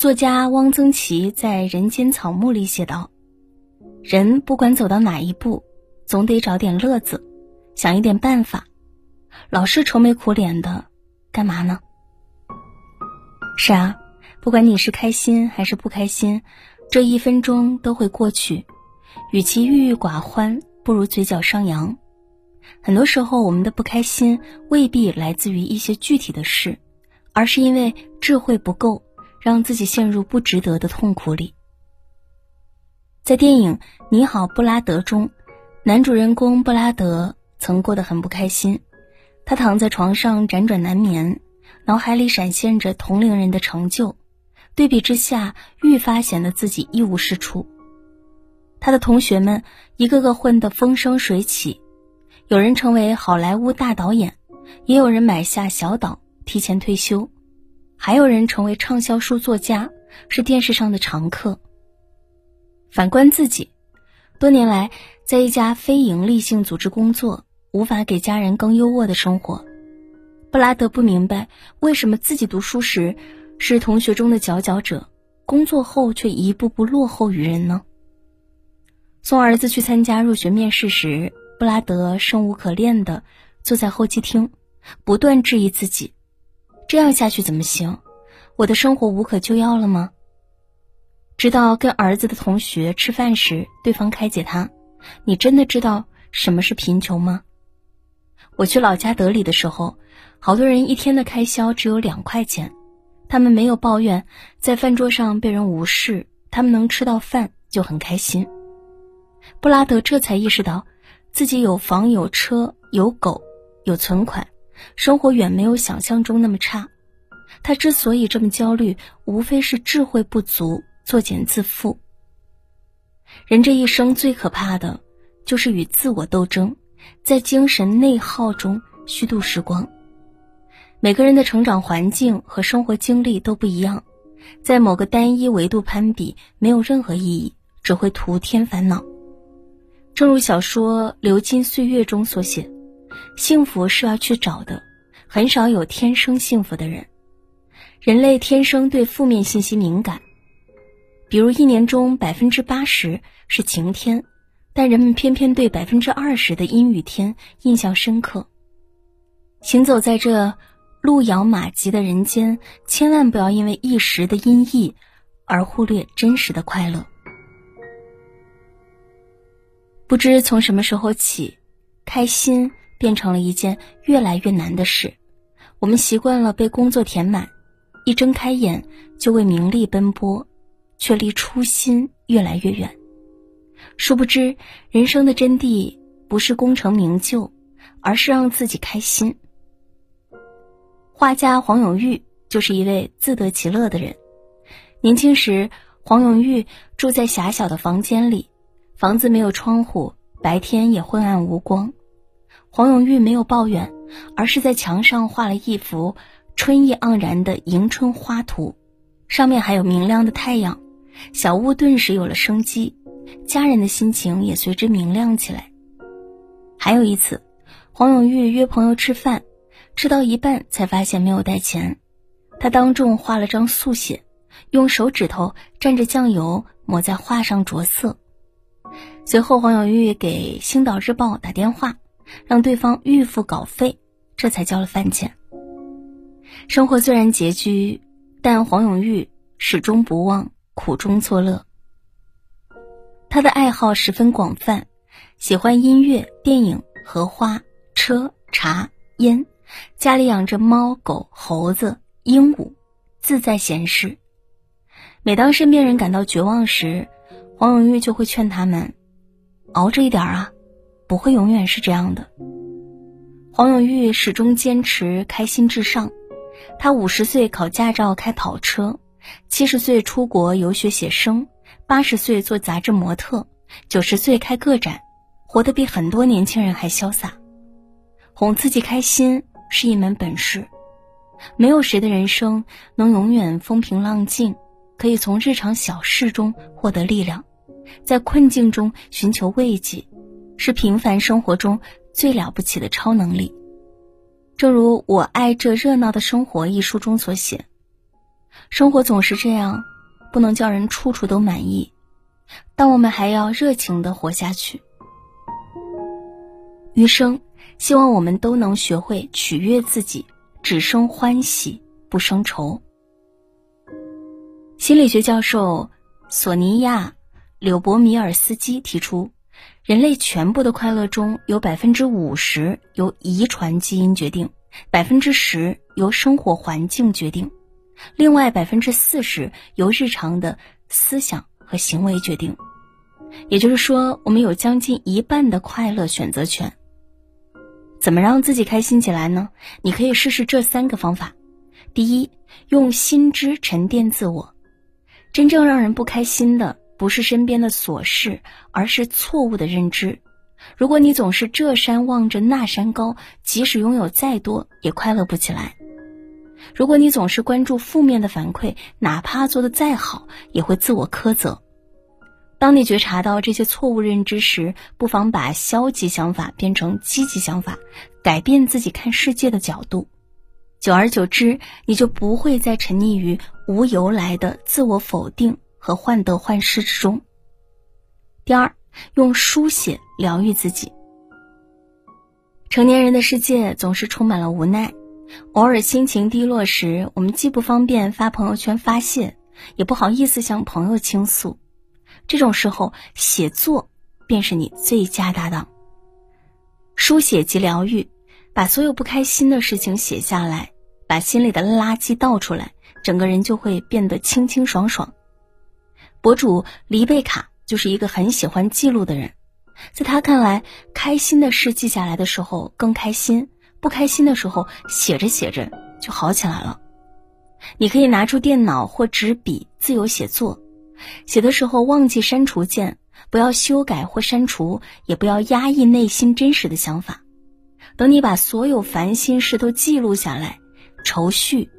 作家汪曾祺在《人间草木》里写道：“人不管走到哪一步，总得找点乐子，想一点办法。老是愁眉苦脸的，干嘛呢？”是啊，不管你是开心还是不开心，这一分钟都会过去。与其郁郁寡欢，不如嘴角上扬。很多时候，我们的不开心未必来自于一些具体的事，而是因为智慧不够。让自己陷入不值得的痛苦里。在电影《你好，布拉德》中，男主人公布拉德曾过得很不开心，他躺在床上辗转难眠，脑海里闪现着同龄人的成就，对比之下，愈发显得自己一无是处。他的同学们一个个混得风生水起，有人成为好莱坞大导演，也有人买下小岛提前退休。还有人成为畅销书作家，是电视上的常客。反观自己，多年来在一家非营利性组织工作，无法给家人更优渥的生活。布拉德不明白为什么自己读书时是同学中的佼佼者，工作后却一步步落后于人呢？送儿子去参加入学面试时，布拉德生无可恋的坐在候机厅，不断质疑自己。这样下去怎么行？我的生活无可救药了吗？直到跟儿子的同学吃饭时，对方开解他：“你真的知道什么是贫穷吗？”我去老家德里的时候，好多人一天的开销只有两块钱，他们没有抱怨在饭桌上被人无视，他们能吃到饭就很开心。布拉德这才意识到，自己有房有车有狗有存款。生活远没有想象中那么差，他之所以这么焦虑，无非是智慧不足，作茧自缚。人这一生最可怕的，就是与自我斗争，在精神内耗中虚度时光。每个人的成长环境和生活经历都不一样，在某个单一维度攀比，没有任何意义，只会徒添烦恼。正如小说《流金岁月》中所写。幸福是要去找的，很少有天生幸福的人。人类天生对负面信息敏感，比如一年中百分之八十是晴天，但人们偏偏对百分之二十的阴雨天印象深刻。行走在这路遥马急的人间，千万不要因为一时的阴翳而忽略真实的快乐。不知从什么时候起，开心。变成了一件越来越难的事，我们习惯了被工作填满，一睁开眼就为名利奔波，却离初心越来越远。殊不知，人生的真谛不是功成名就，而是让自己开心。画家黄永玉就是一位自得其乐的人。年轻时，黄永玉住在狭小的房间里，房子没有窗户，白天也昏暗无光。黄永玉没有抱怨，而是在墙上画了一幅春意盎然的迎春花图，上面还有明亮的太阳，小屋顿时有了生机，家人的心情也随之明亮起来。还有一次，黄永玉约朋友吃饭，吃到一半才发现没有带钱，他当众画了张速写，用手指头蘸着酱油抹在画上着色。随后，黄永玉给《星岛日报》打电话。让对方预付稿费，这才交了饭钱。生活虽然拮据，但黄永玉始终不忘苦中作乐。他的爱好十分广泛，喜欢音乐、电影、荷花、车、茶、烟，家里养着猫、狗、猴子、鹦鹉，自在闲适。每当身边人感到绝望时，黄永玉就会劝他们：“熬着一点啊。”不会永远是这样的。黄永玉始终坚持开心至上，他五十岁考驾照开跑车，七十岁出国游学写生，八十岁做杂志模特，九十岁开个展，活得比很多年轻人还潇洒。哄自己开心是一门本事，没有谁的人生能永远风平浪静，可以从日常小事中获得力量，在困境中寻求慰藉。是平凡生活中最了不起的超能力。正如《我爱这热闹的生活》一书中所写：“生活总是这样，不能叫人处处都满意，但我们还要热情的活下去。余生，希望我们都能学会取悦自己，只生欢喜，不生愁。心理学教授索尼娅·柳伯米尔斯基提出，人类全部的快乐中有百分之五十由遗传基因决定，百分之十由生活环境决定，另外百分之四十由日常的思想和行为决定。也就是说，我们有将近一半的快乐选择权。怎么让自己开心起来呢？你可以试试这三个方法：第一，用心知沉淀自我。真正让人不开心的不是身边的琐事，而是错误的认知。如果你总是这山望着那山高，即使拥有再多，也快乐不起来。如果你总是关注负面的反馈，哪怕做得再好，也会自我苛责。当你觉察到这些错误认知时，不妨把消极想法变成积极想法，改变自己看世界的角度。久而久之，你就不会再沉溺于无由来的自我否定和患得患失之中。第二，用书写疗愈自己。成年人的世界总是充满了无奈，偶尔心情低落时，我们既不方便发朋友圈发泄，也不好意思向朋友倾诉。这种时候，写作便是你最佳搭档。书写即疗愈。把所有不开心的事情写下来，把心里的垃圾倒出来，整个人就会变得清清爽爽。博主黎贝卡就是一个很喜欢记录的人，在他看来，开心的事记下来的时候更开心，不开心的时候写着写着就好起来了。你可以拿出电脑或纸笔自由写作，写的时候忘记删除键，不要修改或删除，也不要压抑内心真实的想法。等你把所有烦心事都记录下来，愁绪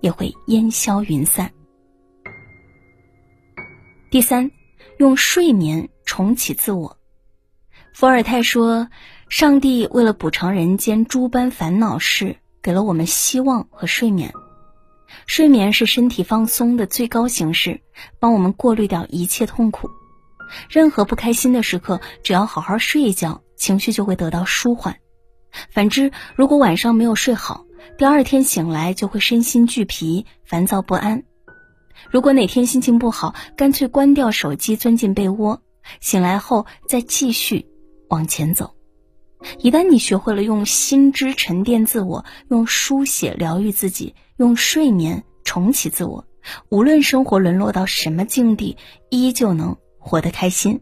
也会烟消云散。第三，用睡眠重启自我。伏尔泰说：“上帝为了补偿人间诸般烦恼事，给了我们希望和睡眠。睡眠是身体放松的最高形式，帮我们过滤掉一切痛苦。任何不开心的时刻，只要好好睡一觉，情绪就会得到舒缓。”反之，如果晚上没有睡好，第二天醒来就会身心俱疲、烦躁不安。如果哪天心情不好，干脆关掉手机，钻进被窝，醒来后再继续往前走。一旦你学会了用心知沉淀自我，用书写疗愈自己，用睡眠重启自我，无论生活沦落到什么境地，依旧能活得开心。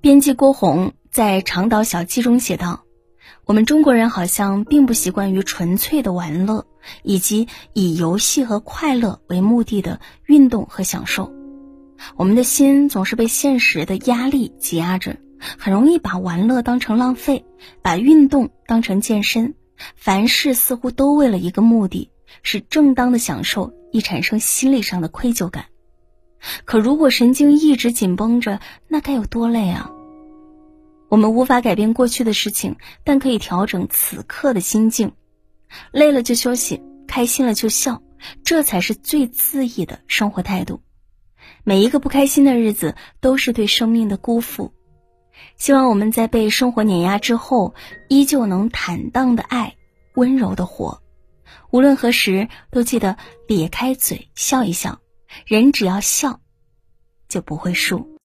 编辑郭红。在长岛小记中写道：“我们中国人好像并不习惯于纯粹的玩乐，以及以游戏和快乐为目的的运动和享受。我们的心总是被现实的压力挤压着，很容易把玩乐当成浪费，把运动当成健身。凡事似乎都为了一个目的，是正当的享受易产生心理上的愧疚感。可如果神经一直紧绷着，那该有多累啊！”我们无法改变过去的事情，但可以调整此刻的心境。累了就休息，开心了就笑，这才是最恣意的生活态度。每一个不开心的日子都是对生命的辜负。希望我们在被生活碾压之后，依旧能坦荡的爱，温柔的活。无论何时，都记得咧开嘴笑一笑。人只要笑，就不会输。